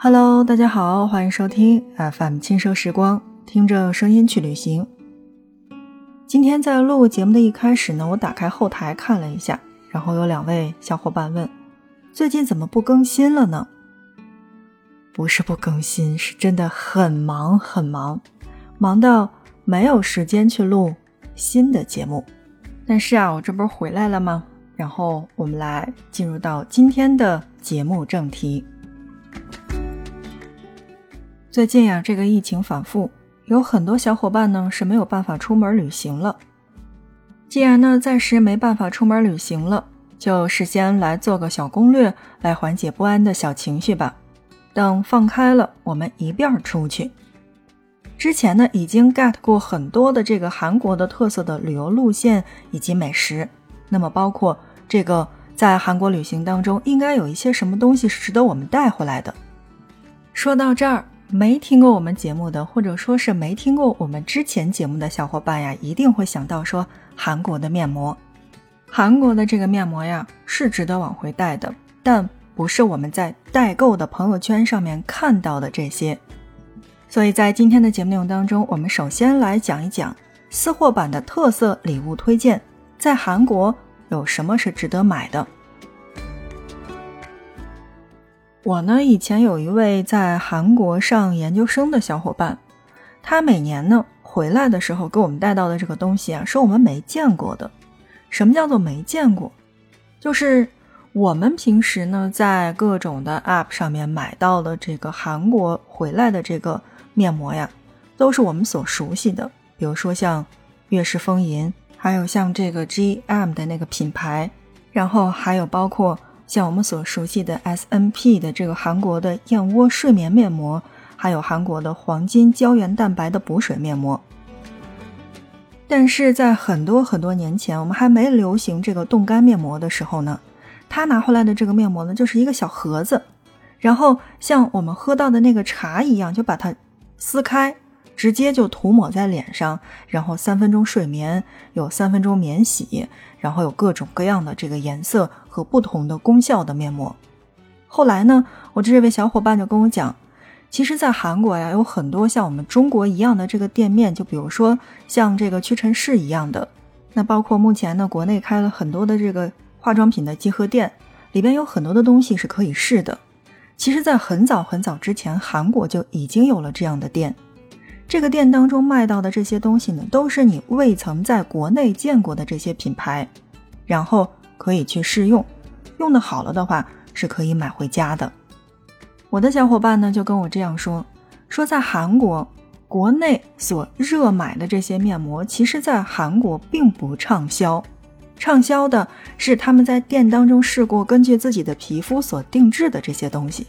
Hello，大家好，欢迎收听 FM 轻奢时光，听着声音去旅行。今天在录节目的一开始呢，我打开后台看了一下，然后有两位小伙伴问：“最近怎么不更新了呢？”不是不更新，是真的很忙很忙，忙到没有时间去录新的节目。但是啊，我这不是回来了吗？然后我们来进入到今天的节目正题。最近呀，这个疫情反复，有很多小伙伴呢是没有办法出门旅行了。既然呢暂时没办法出门旅行了，就事先来做个小攻略，来缓解不安的小情绪吧。等放开了，我们一并出去。之前呢已经 get 过很多的这个韩国的特色的旅游路线以及美食，那么包括这个在韩国旅行当中应该有一些什么东西是值得我们带回来的。说到这儿。没听过我们节目的，或者说是没听过我们之前节目的小伙伴呀，一定会想到说韩国的面膜。韩国的这个面膜呀，是值得往回带的，但不是我们在代购的朋友圈上面看到的这些。所以在今天的节目内容当中，我们首先来讲一讲私货版的特色礼物推荐，在韩国有什么是值得买的。我呢，以前有一位在韩国上研究生的小伙伴，他每年呢回来的时候给我们带到的这个东西啊，是我们没见过的。什么叫做没见过？就是我们平时呢在各种的 App 上面买到的这个韩国回来的这个面膜呀，都是我们所熟悉的，比如说像悦诗风吟，还有像这个 GM 的那个品牌，然后还有包括。像我们所熟悉的 S N P 的这个韩国的燕窝睡眠面膜，还有韩国的黄金胶原蛋白的补水面膜。但是在很多很多年前，我们还没流行这个冻干面膜的时候呢，他拿回来的这个面膜呢，就是一个小盒子，然后像我们喝到的那个茶一样，就把它撕开。直接就涂抹在脸上，然后三分钟睡眠，有三分钟免洗，然后有各种各样的这个颜色和不同的功效的面膜。后来呢，我这位小伙伴就跟我讲，其实，在韩国呀，有很多像我们中国一样的这个店面，就比如说像这个屈臣氏一样的，那包括目前呢，国内开了很多的这个化妆品的集合店，里边有很多的东西是可以试的。其实，在很早很早之前，韩国就已经有了这样的店。这个店当中卖到的这些东西呢，都是你未曾在国内见过的这些品牌，然后可以去试用，用的好了的话是可以买回家的。我的小伙伴呢就跟我这样说，说在韩国国内所热买的这些面膜，其实在韩国并不畅销，畅销的是他们在店当中试过，根据自己的皮肤所定制的这些东西。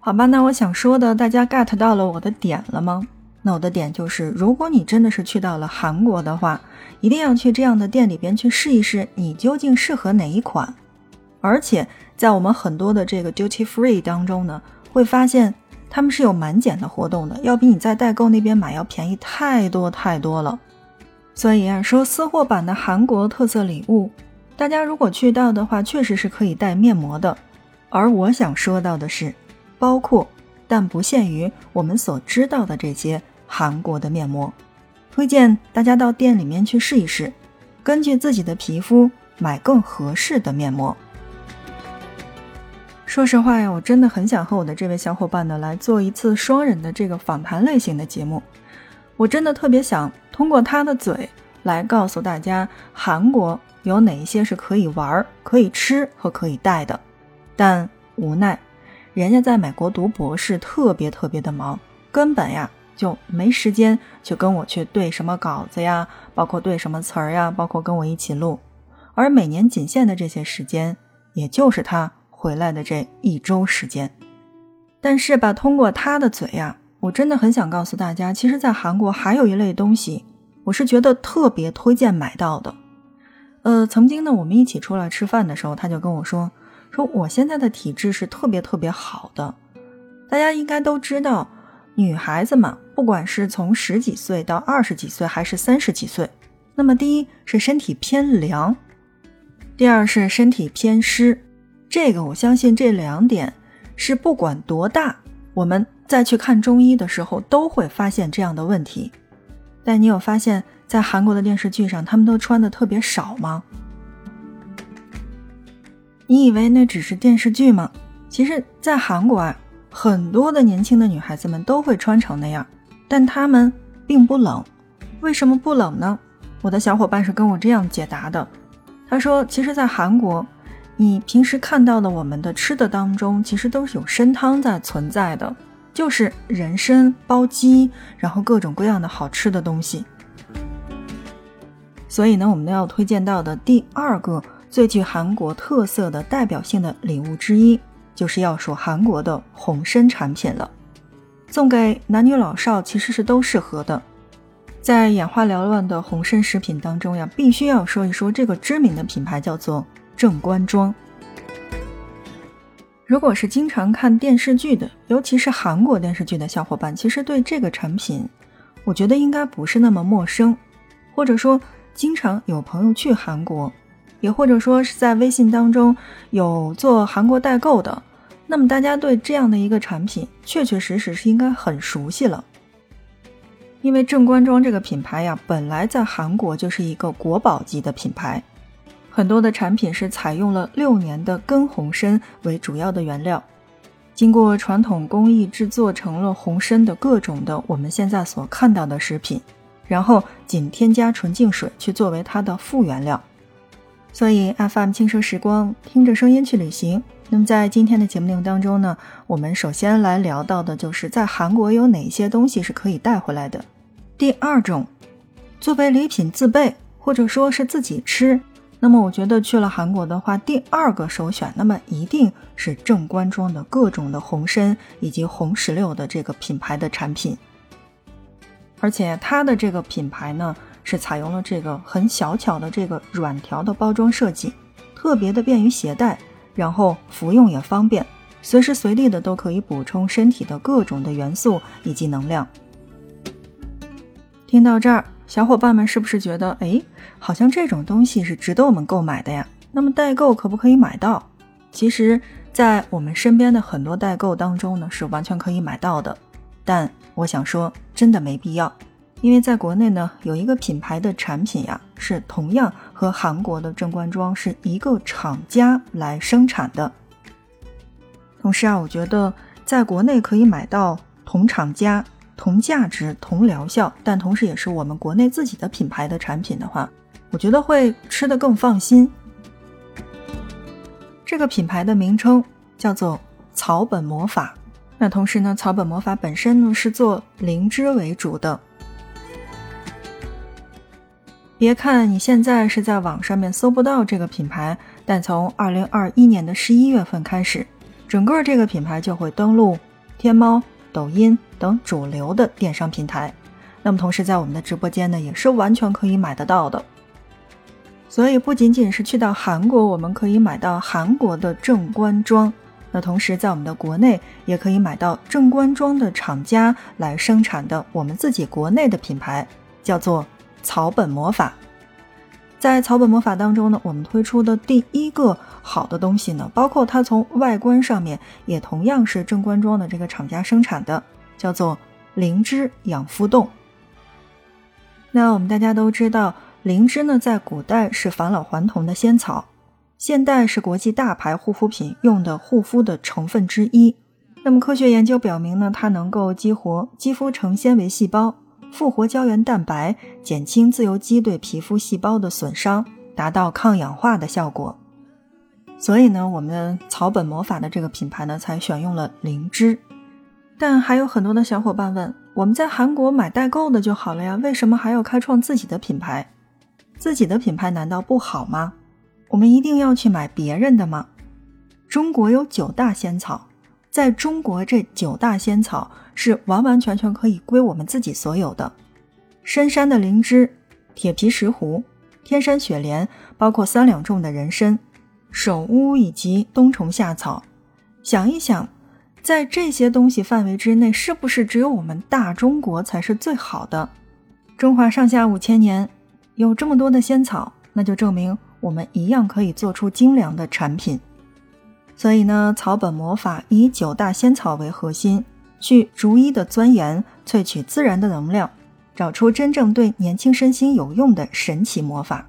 好吧，那我想说的，大家 get 到了我的点了吗？那我的点就是，如果你真的是去到了韩国的话，一定要去这样的店里边去试一试，你究竟适合哪一款。而且在我们很多的这个 duty free 当中呢，会发现他们是有满减的活动的，要比你在代购那边买要便宜太多太多了。所以啊，说私货版的韩国特色礼物，大家如果去到的话，确实是可以带面膜的。而我想说到的是，包括。但不限于我们所知道的这些韩国的面膜，推荐大家到店里面去试一试，根据自己的皮肤买更合适的面膜。说实话呀，我真的很想和我的这位小伙伴呢来做一次双人的这个访谈类型的节目，我真的特别想通过他的嘴来告诉大家韩国有哪一些是可以玩、可以吃和可以带的，但无奈。人家在美国读博士，特别特别的忙，根本呀就没时间去跟我去对什么稿子呀，包括对什么词儿呀，包括跟我一起录。而每年仅限的这些时间，也就是他回来的这一周时间。但是吧，通过他的嘴呀，我真的很想告诉大家，其实，在韩国还有一类东西，我是觉得特别推荐买到的。呃，曾经呢，我们一起出来吃饭的时候，他就跟我说。说我现在的体质是特别特别好的，大家应该都知道，女孩子嘛，不管是从十几岁到二十几岁，还是三十几岁，那么第一是身体偏凉，第二是身体偏湿，这个我相信这两点是不管多大，我们再去看中医的时候都会发现这样的问题。但你有发现，在韩国的电视剧上，他们都穿的特别少吗？你以为那只是电视剧吗？其实，在韩国啊，很多的年轻的女孩子们都会穿成那样，但她们并不冷。为什么不冷呢？我的小伙伴是跟我这样解答的。他说：“其实，在韩国，你平时看到的我们的吃的当中，其实都是有参汤在存在的，就是人参煲鸡，然后各种各样的好吃的东西。所以呢，我们要推荐到的第二个最具韩国特色的代表性的礼物之一，就是要数韩国的红参产品了。送给男女老少其实是都适合的。”在眼花缭乱的红参食品当中呀，必须要说一说这个知名的品牌，叫做正官庄。如果是经常看电视剧的，尤其是韩国电视剧的小伙伴，其实对这个产品，我觉得应该不是那么陌生。或者说，经常有朋友去韩国，也或者说是在微信当中有做韩国代购的，那么大家对这样的一个产品，确确实实是应该很熟悉了。因为正官庄这个品牌呀，本来在韩国就是一个国宝级的品牌，很多的产品是采用了六年的根红参为主要的原料，经过传统工艺制作成了红参的各种的我们现在所看到的食品，然后仅添加纯净水去作为它的副原料。所以 FM 轻奢时光，听着声音去旅行。那么在今天的节目内容当中呢，我们首先来聊到的就是在韩国有哪些东西是可以带回来的。第二种，作为礼品自备或者说是自己吃，那么我觉得去了韩国的话，第二个首选，那么一定是正官庄的各种的红参以及红石榴的这个品牌的产品。而且它的这个品牌呢，是采用了这个很小巧的这个软条的包装设计，特别的便于携带。然后服用也方便，随时随地的都可以补充身体的各种的元素以及能量。听到这儿，小伙伴们是不是觉得，哎，好像这种东西是值得我们购买的呀？那么代购可不可以买到？其实，在我们身边的很多代购当中呢，是完全可以买到的。但我想说，真的没必要。因为在国内呢，有一个品牌的产品呀，是同样和韩国的正官庄是一个厂家来生产的。同时啊，我觉得在国内可以买到同厂家、同价值、同疗效，但同时也是我们国内自己的品牌的产品的话，我觉得会吃得更放心。这个品牌的名称叫做草本魔法。那同时呢，草本魔法本身呢是做灵芝为主的。别看你现在是在网上面搜不到这个品牌，但从二零二一年的十一月份开始，整个这个品牌就会登陆天猫、抖音等主流的电商平台。那么同时在我们的直播间呢，也是完全可以买得到的。所以不仅仅是去到韩国，我们可以买到韩国的正官庄，那同时在我们的国内也可以买到正官庄的厂家来生产的我们自己国内的品牌，叫做。草本魔法，在草本魔法当中呢，我们推出的第一个好的东西呢，包括它从外观上面也同样是正官庄的这个厂家生产的，叫做灵芝养肤冻。那我们大家都知道，灵芝呢在古代是返老还童的仙草，现代是国际大牌护肤品用的护肤的成分之一。那么科学研究表明呢，它能够激活肌肤成纤维细胞。复活胶原蛋白，减轻自由基对皮肤细胞的损伤，达到抗氧化的效果。所以呢，我们草本魔法的这个品牌呢，才选用了灵芝。但还有很多的小伙伴问：我们在韩国买代购的就好了呀，为什么还要开创自己的品牌？自己的品牌难道不好吗？我们一定要去买别人的吗？中国有九大仙草。在中国，这九大仙草是完完全全可以归我们自己所有的。深山的灵芝、铁皮石斛、天山雪莲，包括三两重的人参、首乌以及冬虫夏草。想一想，在这些东西范围之内，是不是只有我们大中国才是最好的？中华上下五千年，有这么多的仙草，那就证明我们一样可以做出精良的产品。所以呢，草本魔法以九大仙草为核心，去逐一的钻研，萃取自然的能量，找出真正对年轻身心有用的神奇魔法。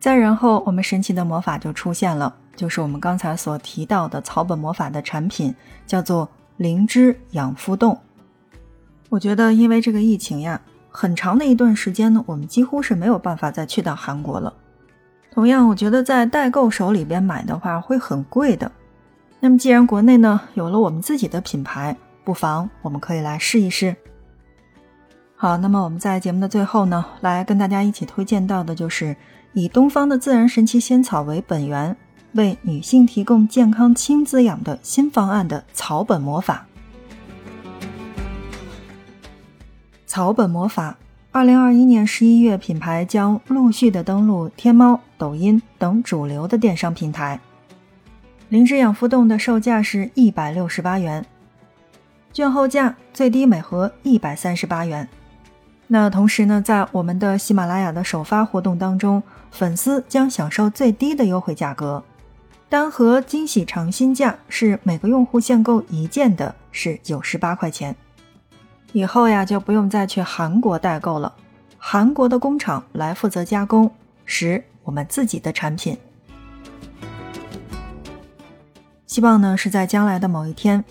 再然后，我们神奇的魔法就出现了，就是我们刚才所提到的草本魔法的产品，叫做灵芝养肤冻。我觉得，因为这个疫情呀，很长的一段时间呢，我们几乎是没有办法再去到韩国了。同样，我觉得在代购手里边买的话会很贵的。那么，既然国内呢有了我们自己的品牌，不妨我们可以来试一试。好，那么我们在节目的最后呢，来跟大家一起推荐到的就是以东方的自然神奇仙草为本源，为女性提供健康轻滋养的新方案的草本魔法。草本魔法。二零二一年十一月，品牌将陆续的登陆天猫、抖音等主流的电商平台。灵芝养肤冻的售价是一百六十八元，券后价最低每盒一百三十八元。那同时呢，在我们的喜马拉雅的首发活动当中，粉丝将享受最低的优惠价格，单盒惊喜尝新价是每个用户限购一件的，是九十八块钱。以后呀，就不用再去韩国代购了，韩国的工厂来负责加工，使我们自己的产品。希望呢，是在将来的某一天，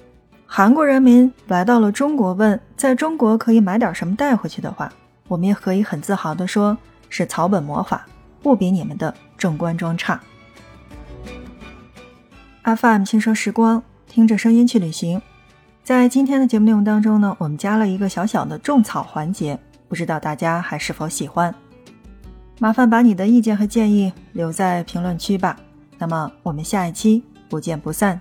韩国人民来到了中国，问在中国可以买点什么带回去的话，我们也可以很自豪的说，是草本魔法，不比你们的正官庄差。FM 轻奢时光，听着声音去旅行。在今天的节目内容当中呢，我们加了一个小小的种草环节，不知道大家还是否喜欢？麻烦把你的意见和建议留在评论区吧。那么我们下一期不见不散。